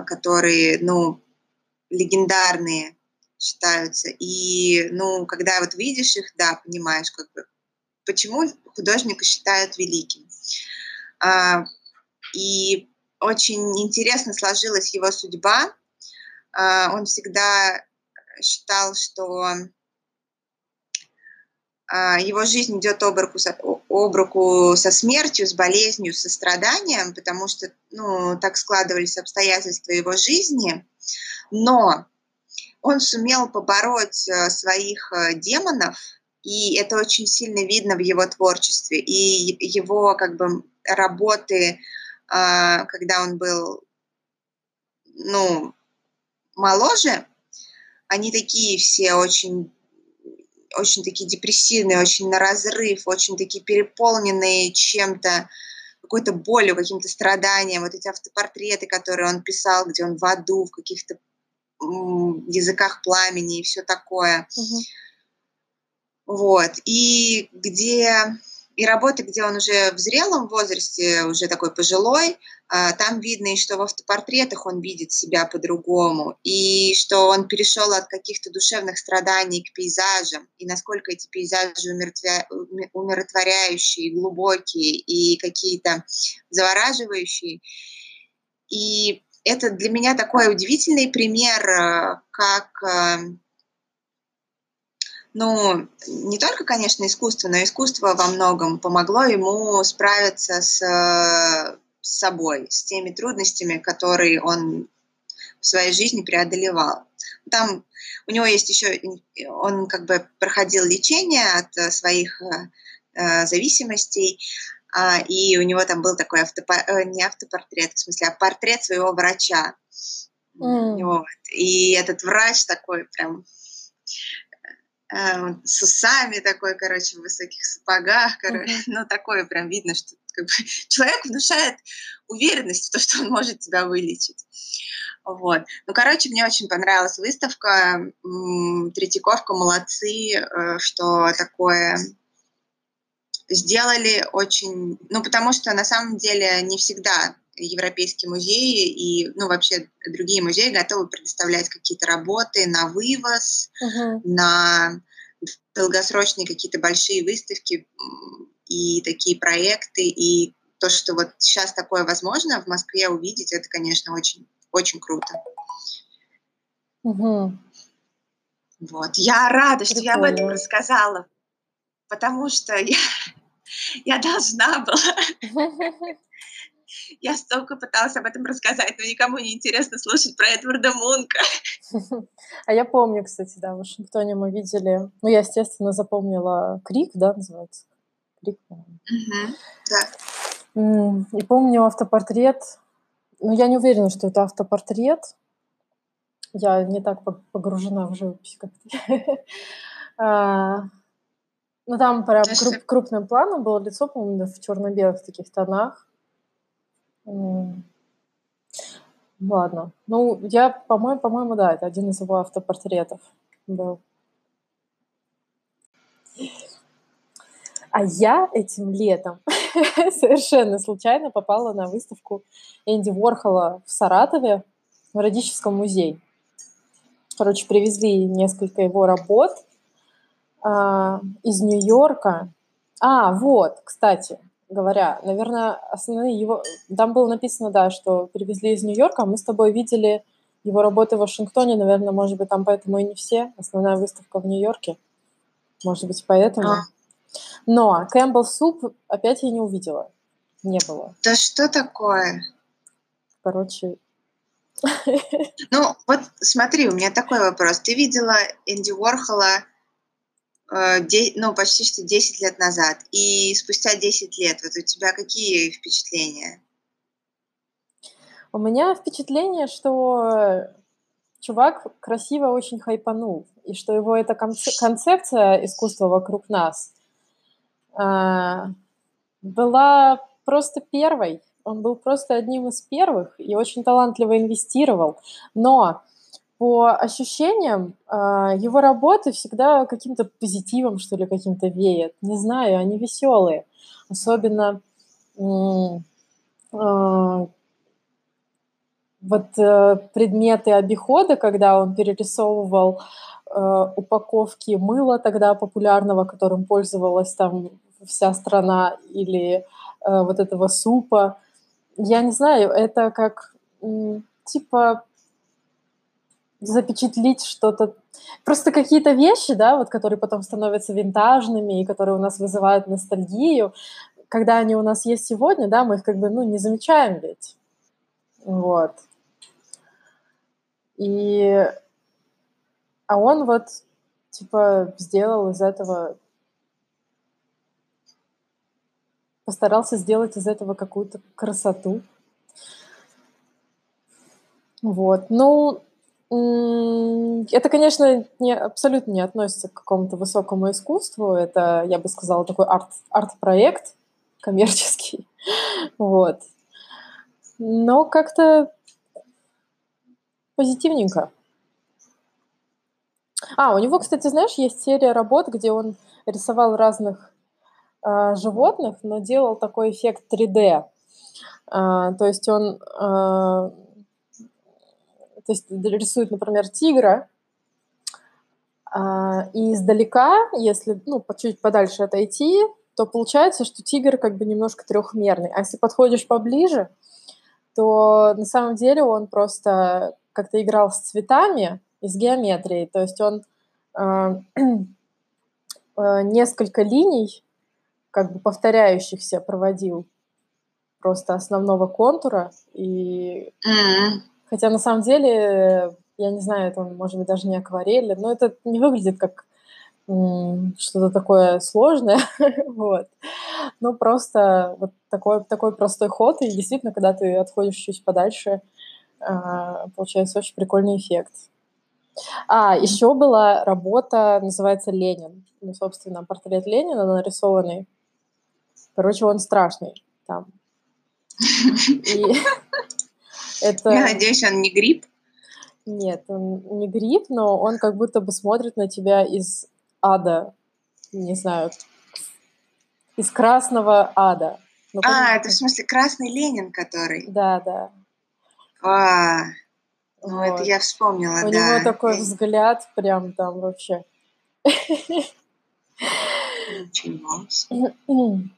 которые, ну, легендарные считаются. И, ну, когда вот видишь их, да, понимаешь, как бы, почему художника считают великим. А, и очень интересно сложилась его судьба. А, он всегда считал, что а, его жизнь идет об руку, со, об руку со смертью, с болезнью, со страданием, потому что ну, так складывались обстоятельства его жизни. Но он сумел побороть э, своих э, демонов, и это очень сильно видно в его творчестве. И его как бы работы а, когда он был, ну, моложе, они такие все очень очень такие депрессивные, очень на разрыв, очень такие переполненные чем-то, какой-то болью, каким-то страданием. Вот эти автопортреты, которые он писал, где он в аду, в каких-то языках пламени и все такое. Угу. Вот. И где и работы, где он уже в зрелом возрасте, уже такой пожилой, а, там видно и что в автопортретах он видит себя по-другому, и что он перешел от каких-то душевных страданий к пейзажам, и насколько эти пейзажи умиротворяющие, глубокие и какие-то завораживающие. И это для меня такой удивительный пример, а, как а, ну, не только, конечно, искусство, но искусство во многом помогло ему справиться с, с собой, с теми трудностями, которые он в своей жизни преодолевал. Там у него есть еще, он как бы проходил лечение от своих э, зависимостей, э, и у него там был такой автопо- э, не автопортрет, в смысле, а портрет своего врача. Mm. Вот. И этот врач такой прям Эм, с усами такой, короче, в высоких сапогах, короче, uh-huh. [laughs] ну, такое прям видно, что как бы, [laughs] человек внушает уверенность в том, что он может тебя вылечить. Вот. Ну, короче, мне очень понравилась выставка. Третьяковка молодцы, э, что такое сделали очень... Ну, потому что на самом деле не всегда европейские музеи и, ну, вообще другие музеи готовы предоставлять какие-то работы на вывоз, uh-huh. на долгосрочные какие-то большие выставки и такие проекты. И то, что вот сейчас такое возможно в Москве увидеть, это, конечно, очень, очень круто. Угу. Вот. Я рада, что я об этом Прикольно. рассказала, потому что я, я должна была. [laughs] Я столько пыталась об этом рассказать, но никому не интересно слушать про Эдварда Мунка. [laughs] А я помню, кстати, да, в Вашингтоне мы видели... Ну, я, естественно, запомнила Крик, да, называется? Крик, по-моему. Мгм. Да. И помню автопортрет. Ну, я не уверена, что это автопортрет. Я не так пог- погружена в живопись, как ты. [laughs] Ну, там прям есть круп- крупным планом было лицо, по-моему, в черно-белых таких тонах. Ладно. Ну, я, по-моему, по-моему, да, это один из его автопортретов был. А я этим летом [laughs] совершенно случайно попала на выставку Энди Уорхола в Саратове в Радическом музее. Короче, привезли несколько его работ а, из Нью-Йорка. А, вот, кстати говоря, наверное, основные его... Там было написано, да, что привезли из Нью-Йорка, а мы с тобой видели его работы в Вашингтоне, наверное, может быть, там поэтому и не все. Основная выставка в Нью-Йорке. Может быть, поэтому. А. Но Кэмпбелл Суп опять я не увидела. Не было. Да что такое? Короче, Ну, вот смотри, у меня такой вопрос. Ты видела Энди Уорхола ну, почти что 10 лет назад, и спустя 10 лет, вот у тебя какие впечатления? у меня впечатление, что чувак красиво очень хайпанул, и что его эта конце- концепция искусства вокруг нас а, была просто первой. Он был просто одним из первых и очень талантливо инвестировал. Но по ощущениям а, его работы всегда каким-то позитивом, что ли, каким-то веет. Не знаю, они веселые. Особенно а, вот э, предметы обихода, когда он перерисовывал э, упаковки мыла тогда популярного, которым пользовалась там вся страна, или э, вот этого супа. Я не знаю, это как типа запечатлить что-то. Просто какие-то вещи, да, вот которые потом становятся винтажными и которые у нас вызывают ностальгию, когда они у нас есть сегодня, да, мы их как бы, ну, не замечаем ведь. Вот. И... А он вот, типа, сделал из этого... Постарался сделать из этого какую-то красоту. Вот. Ну, это, конечно, не, абсолютно не относится к какому-то высокому искусству. Это, я бы сказала, такой арт, арт-проект коммерческий. [laughs] Вот. Но как-то позитивненько. А, у него, кстати, знаешь, есть серия работ, где он рисовал разных а, животных, но делал такой эффект 3D. А, то есть он а, то есть рисует, например, тигра, а, и издалека, если ну, чуть подальше отойти, то получается, что тигр как бы немножко трехмерный. А если подходишь поближе, то на самом деле он просто как-то играл с цветами и с геометрией. То есть он а, [clears throat] а, несколько линий, как бы повторяющихся, проводил просто основного контура. И М, хотя на самом деле, я не знаю, это может быть даже не акварель, но это не выглядит как что-то такое сложное, [laughs] вот. Ну, просто вот такой, такой простой ход, и действительно, когда ты отходишь чуть подальше, а, получается очень прикольный эффект. А, еще была работа, называется «Ленин». Ну, собственно, портрет Ленина нарисованный. Короче, он страшный там. [laughs] И [laughs] это... Я надеюсь, он не гриб. Нет, он не гриб, но он как будто бы смотрит на тебя из ада. Не знаю, из красного ада. Ну, А, это в смысле красный Ленин, который. Да, да. А, ну это Вот. я вспомнила, У да. него такой взгляд прям там вообще. Ничего [clears throat] [clears throat]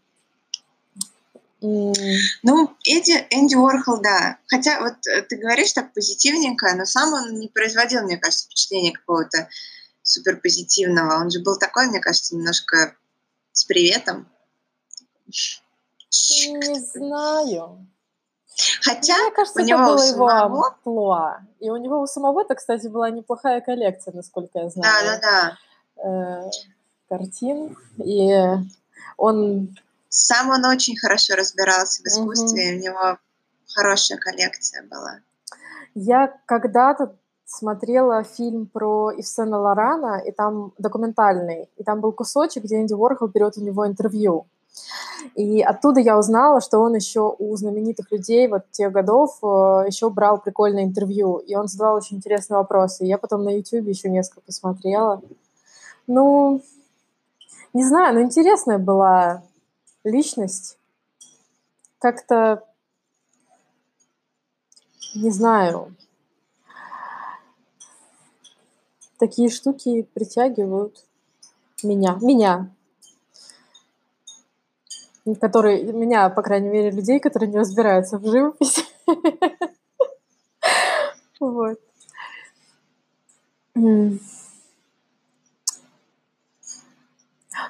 Ну, Эдди, Энди Уорхол, да. Хотя вот э, ты говоришь так позитивненько, но сам он не производил, мне кажется, впечатления какого-то супер позитивного. Он же был такой, мне кажется, немножко с приветом. Не знаю. Хотя Мне кажется, у это него было у его самого... амплуа. И у него у самого-то, кстати, была неплохая коллекция, насколько я Да, знаю, да, да. э, картин. И он... Сам он очень хорошо разбирался в искусстве, и у него хорошая коллекция была. Я когда-то смотрела фильм про Ивсена Лорана, и там документальный, и там был кусочек, где Энди Уорхол берет у него интервью. И оттуда я узнала, что он еще у знаменитых людей вот тех годов э, еще брал прикольное интервью. И он задавал очень интересные вопросы. Я потом на YouTube еще несколько посмотрела. Ну, не знаю, но интересная была личность. Как-то, не знаю, такие штуки притягивают меня. Меня которые меня, по крайней мере, людей, которые не разбираются в живописи. [laughs] Вот. М.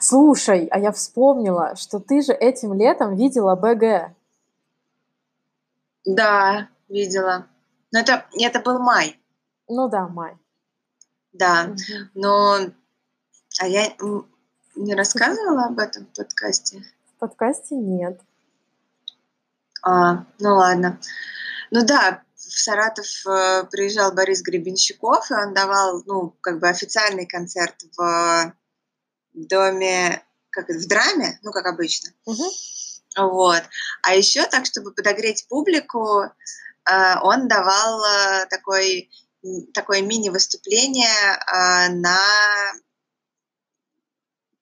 Слушай, а я вспомнила, что ты же этим летом видела БГ. Да, видела. Но это, это был май, Ну да, май. да. Но а я не рассказывала об этом в подкасте. В подкасте нет. А, ну ладно. Ну да, в Саратов э, приезжал Борис Гребенщиков, и он давал, ну, как бы официальный концерт в доме, как в драме, ну, как обычно. Мгм. Вот. А еще так, чтобы подогреть публику, э, он давал э, такой, такое мини-выступление э, на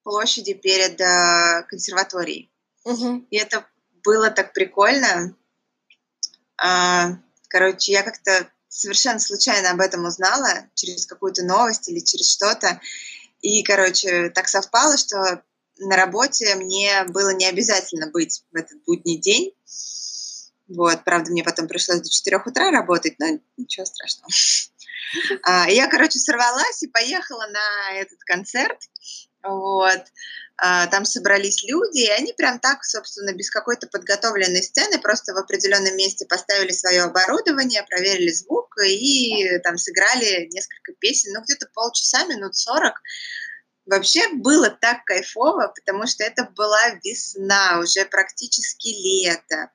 площади перед консерваторией. Мгм. И это было так прикольно. Короче, я как-то совершенно случайно об этом узнала через какую-то новость или через что-то. И, короче, так совпало, что на работе мне было не обязательно быть в этот будний день. Вот, правда, мне потом пришлось до 4 утра работать, но ничего страшного. [laughs] А, Я, короче, сорвалась и поехала на этот концерт. Вот. А, Там собрались люди, и они прям так, собственно, без какой-то подготовленной сцены, просто в определенном месте поставили свое оборудование, проверили звук и там сыграли несколько песен, ну где-то полчаса, минут сорок. Вообще было так кайфово, потому что это была весна, уже практически лето.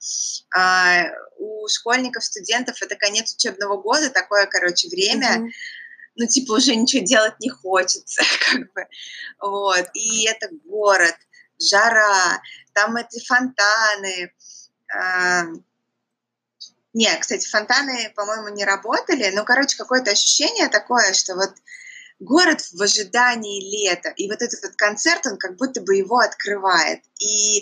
А, у школьников, студентов это конец учебного года, такое, короче, время Мгм. Ну, типа, уже ничего делать не хочется, [laughs] как бы, вот, и это город, жара, там эти фонтаны, а, не, кстати, фонтаны, по-моему, не работали, но, короче, какое-то ощущение такое, что вот город в ожидании лета, и вот этот вот концерт, он как будто бы его открывает, и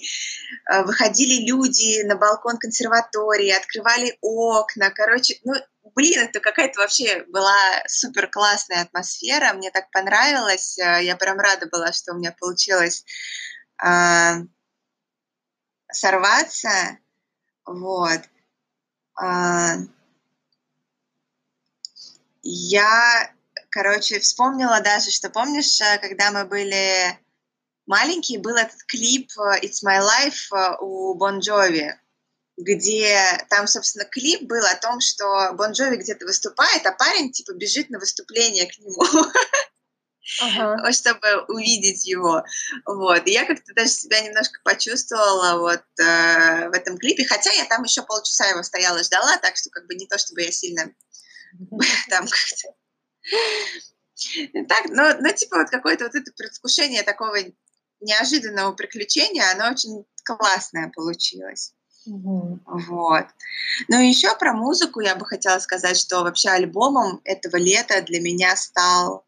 э, выходили люди на балкон консерватории, открывали окна, короче, ну, блин, это какая-то вообще была супер классная атмосфера, мне так понравилось, э, я прям рада была, что у меня получилось а, сорваться, вот. А, я, короче, вспомнила даже, что помнишь, э, когда мы были маленькие, был этот клип э, «It's My Life» э, у Бон Джови, где там, собственно, клип был о том, что Бон Джови где-то выступает, а парень, типа, бежит на выступление к нему, Ага. [laughs] чтобы увидеть его. Вот. И я как-то даже себя немножко почувствовала вот э, в этом клипе, хотя я там еще полчаса его стояла, ждала, так что как бы не то, чтобы я сильно [laughs] там как-то... Так, но, но типа вот какое-то вот это предвкушение такого неожиданного приключения, оно очень классное получилось. Мгм. Вот. Ну и еще про музыку я бы хотела сказать, что вообще альбомом этого лета для меня стал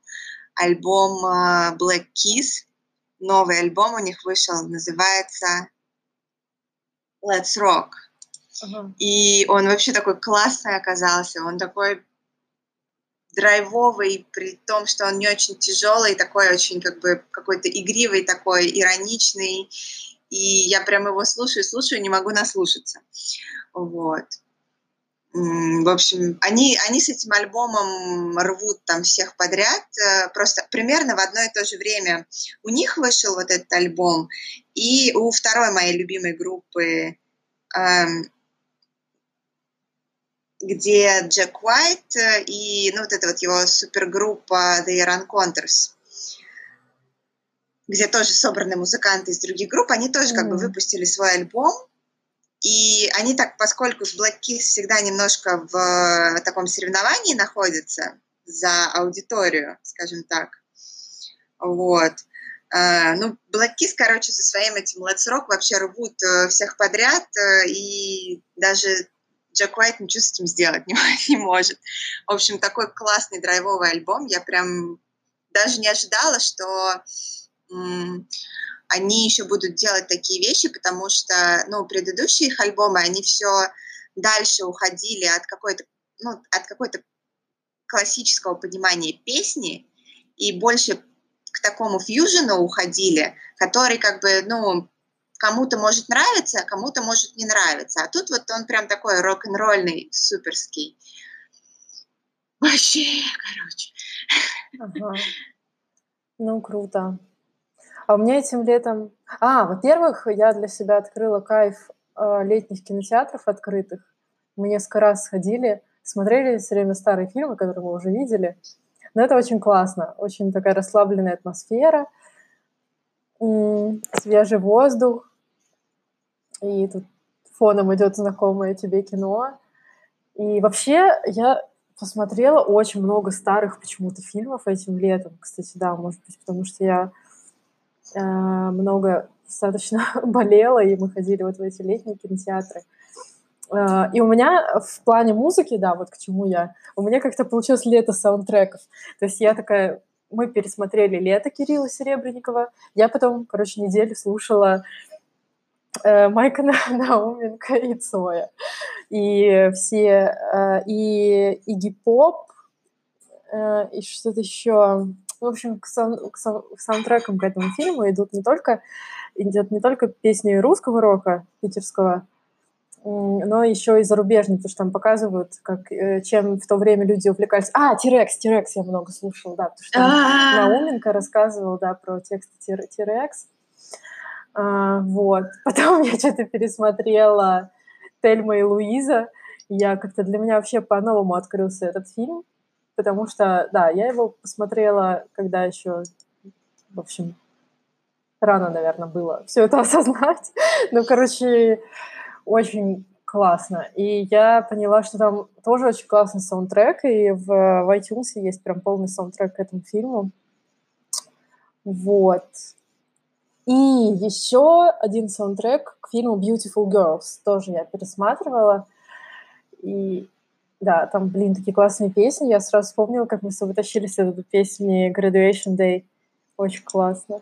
альбом э, Black Keys. Новый альбом у них вышел, называется Let's Rock. Ага. И он вообще такой классный оказался. Он такой драйвовый, при том, что он не очень тяжелый, такой очень как бы какой-то игривый, такой ироничный. И я прям его слушаю, слушаю, не могу наслушаться. Вот. В общем, они, они с этим альбомом рвут там всех подряд. Э, просто примерно в одно и то же время у них вышел вот этот альбом, и у второй моей любимой группы, эм, где Джек Уайт э, и ну, вот эта вот его супергруппа The Iran Contours, где тоже собраны музыканты из других групп, они тоже mm. как бы выпустили свой альбом, и они так, поскольку Black Kiss всегда немножко в э, таком соревновании находятся за аудиторию, скажем так, вот. Uh, ну, Black Kiss, короче, со своим этим Let's Rock вообще рвут uh, всех подряд, и даже Джек Уайт ничего с этим сделать [laughs] не, не может. В общем, такой классный драйвовый альбом. Я прям даже не ожидала, что они еще будут делать такие вещи, потому что, ну, предыдущие их альбомы, они все дальше уходили от какой-то, ну, от какой-то классического понимания песни и больше к такому фьюжену уходили, который как бы, ну, кому-то может нравиться, а кому-то может не нравиться. А тут вот он прям такой рок-н-ролльный, суперский. Вообще, короче. Ага. Ну, круто. А у меня этим летом... А, во-первых, я для себя открыла кайф э, летних кинотеатров открытых. Мы несколько раз сходили, смотрели все время старые фильмы, которые мы уже видели. Но это очень классно, очень такая расслабленная атмосфера, свежий воздух, и тут фоном идет знакомое тебе кино. И вообще я посмотрела очень много старых почему-то фильмов этим летом. Кстати, да, может быть, потому что я много достаточно [laughs] болела, и мы ходили вот в эти летние кинотеатры. Э, и у меня в плане музыки, да, вот к чему я, у меня как-то получилось лето саундтреков. То есть я такая, мы пересмотрели «Лето» Кирилла Серебренникова. Я потом, короче, неделю слушала э, Майка [laughs] Науменко и Цоя. И все, э, и Игги Поп, э, и что-то еще в общем, к, сау- к, сау- к саундтрекам к этому фильму идут не только идет не только песни русского рока питерского, но еще и зарубежные, потому что там показывают, как, э, чем в то время люди увлекались. А, Тирекс, Тирекс я много слушала, да, потому что Науменко рассказывал, да, про тексты Тирекс. А, вот. [laughs] Потом я что-то пересмотрела Тельма и Луиза. Я как-то для меня вообще по-новому открылся этот фильм потому что, да, я его посмотрела, когда еще, в общем, рано, наверное, было все это [laughs] осознать. ну, короче, очень классно. И я поняла, что там тоже очень классный саундтрек, и в, в iTunes есть прям полный саундтрек к этому фильму. Вот. И еще один саундтрек к фильму Beautiful Girls тоже я пересматривала. И да, там, блин, такие классные песни. Я сразу вспомнила, как мы с тобой тащились эту песни Graduation Day. Очень классно.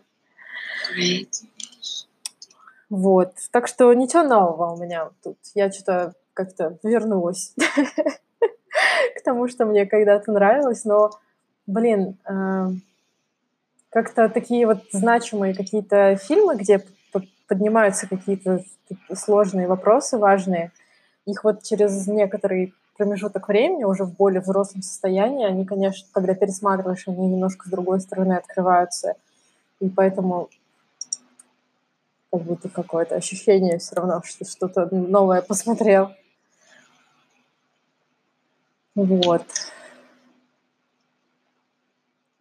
Вот. Так что ничего нового у меня тут. Я что-то как-то вернулась [laughs] к тому, что мне когда-то нравилось, но, блин, э, как-то такие вот значимые какие-то фильмы, где поднимаются какие-то сложные вопросы важные, их вот через некоторый промежуток времени, уже в более взрослом состоянии, они, конечно, когда пересматриваешь, они немножко с другой стороны открываются. И поэтому как будто какое-то ощущение все равно, что что-то новое посмотрел. Вот.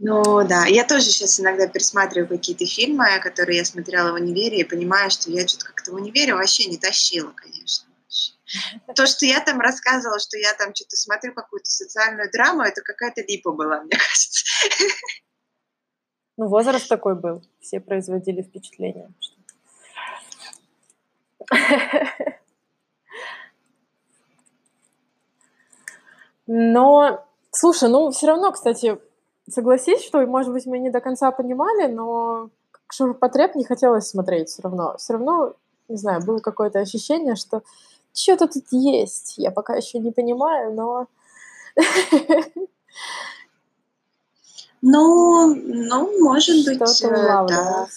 Ну да, я тоже сейчас иногда пересматриваю какие-то фильмы, которые я смотрела в универе, и понимаю, что я что-то как-то в универе вообще не тащила, конечно. [laughs] То, что я там рассказывала, что я там что-то смотрю какую-то социальную драму, это какая-то липа была, мне [laughs] кажется. Ну, возраст такой был. Все производили впечатление. [laughs] Но, слушай, ну, все равно, кстати, согласись, что, может быть, мы не до конца понимали, но шурпотреб не хотелось смотреть все равно. Все равно, не знаю, было какое-то ощущение, что что-то тут есть. Я пока еще не понимаю, но... Ну, ну, может быть, э, да. да.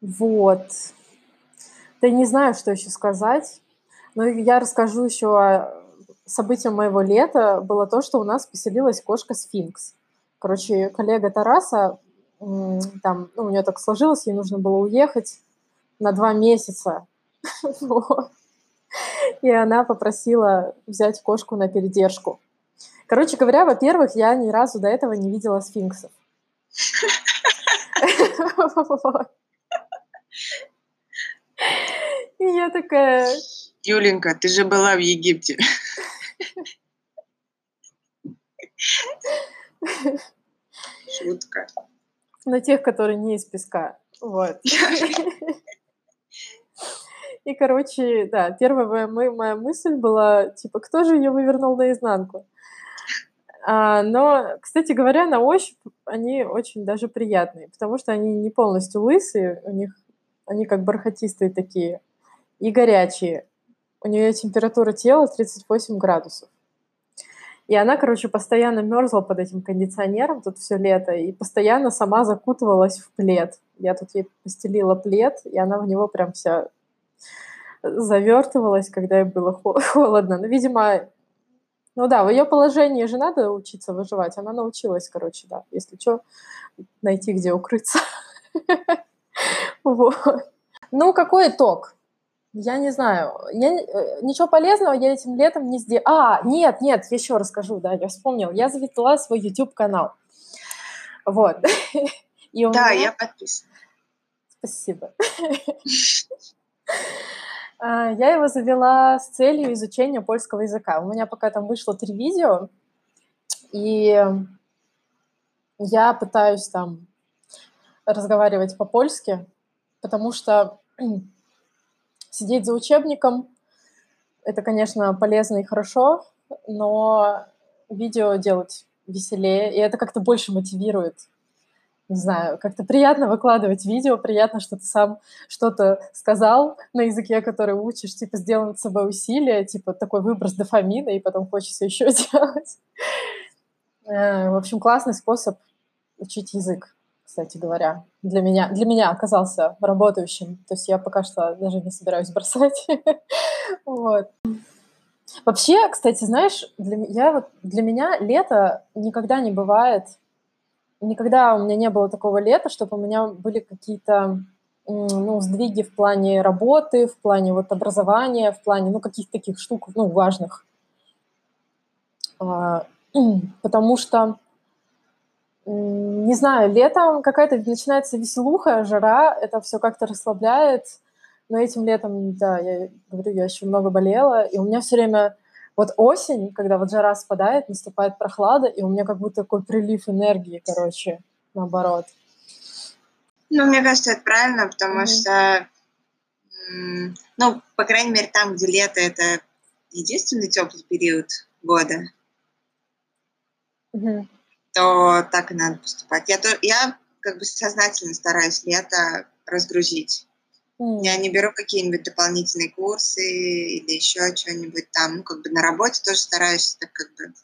Вот. Да не знаю, что еще сказать. Но я расскажу еще о событиях моего лета. Было то, что у нас поселилась кошка Сфинкс. Короче, коллега Тараса там, ну, у нее так сложилось, ей нужно было уехать на два месяца. [laughs] И она попросила взять кошку на передержку. Короче говоря, во-первых, я ни разу до этого не видела сфинксов. [laughs] И я такая... Юленька, ты же была в Египте. [laughs] Шутка. На тех, которые не из песка. Вот. [laughs] И, короче, да, первая моя, моя мысль была, типа, кто же ее вывернул наизнанку? А, но, кстати говоря, на ощупь они очень даже приятные, потому что они не полностью лысые, у них они как бархатистые такие и горячие. У нее температура тела 38 градусов. И она, короче, постоянно мерзла под этим кондиционером тут все лето и постоянно сама закутывалась в плед. Я тут ей постелила плед, и она в него прям вся завертывалась, когда ей было [laughs] холодно. Ну, видимо, ну да, в ее положении же надо учиться выживать. Она научилась, короче, да, если что, найти, где укрыться. [laughs] Вот. Ну, какой итог? Я не знаю. Я, э, ничего полезного я этим летом не сделала. А, нет, нет, еще расскажу, да, я вспомнил. Я завела свой YouTube-канал. Вот. [laughs] И да, меня... я подписана. Спасибо. [laughs] А, я его завела с целью изучения польского языка. У меня пока там вышло три видео, и я пытаюсь там разговаривать по-польски, потому что сидеть за учебником – это, конечно, полезно и хорошо, но видео делать веселее, и это как-то больше мотивирует. Не знаю, как-то приятно выкладывать видео, приятно, что ты сам что-то сказал на языке, который учишь, типа сделан над собой усилия, типа такой выброс дофамина, и потом хочется еще [laughs] делать. Э, в общем, классный способ учить язык кстати говоря, для меня, для меня оказался работающим. То есть я пока что даже не собираюсь бросать. [laughs] вот. Вообще, кстати, знаешь, для, я вот, для меня лето никогда не бывает, никогда у меня не было такого лета, чтобы у меня были какие-то ну, сдвиги в плане работы, в плане вот образования, в плане, ну, каких-то таких штук, ну, важных. А, [clears throat] потому что не знаю, летом какая-то начинается веселуха, жара, это все как-то расслабляет. Но этим летом, да, я говорю, я еще много болела, и у меня все время вот осень, когда вот жара спадает, наступает прохлада, и у меня как будто такой прилив энергии, короче, наоборот. Ну, мне кажется, это правильно, потому mm-hmm. что, ну, по крайней мере, там, где лето, это единственный теплый период года. Mm-hmm то так и надо поступать. Я, то, я как бы сознательно стараюсь лето разгрузить. Mm. Я не беру какие-нибудь дополнительные курсы или еще что-нибудь там. Ну, как бы на работе тоже стараюсь так как бы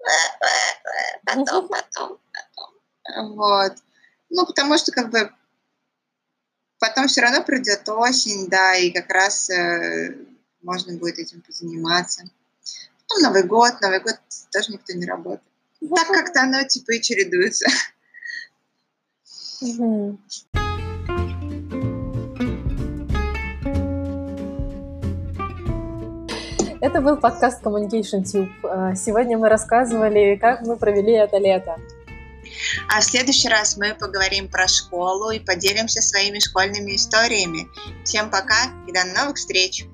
[laughs] потом, потом, потом. Вот. Ну, потому что как бы потом все равно придет осень, да, и как раз э, можно будет этим позаниматься. Ну, Новый год, Новый год тоже никто не работает. Так как-то оно типа и чередуется. Это был подкаст Communication Tube. А, сегодня мы рассказывали, как мы провели это лето. А в следующий раз мы поговорим про школу и поделимся своими школьными историями. Всем пока и до новых встреч!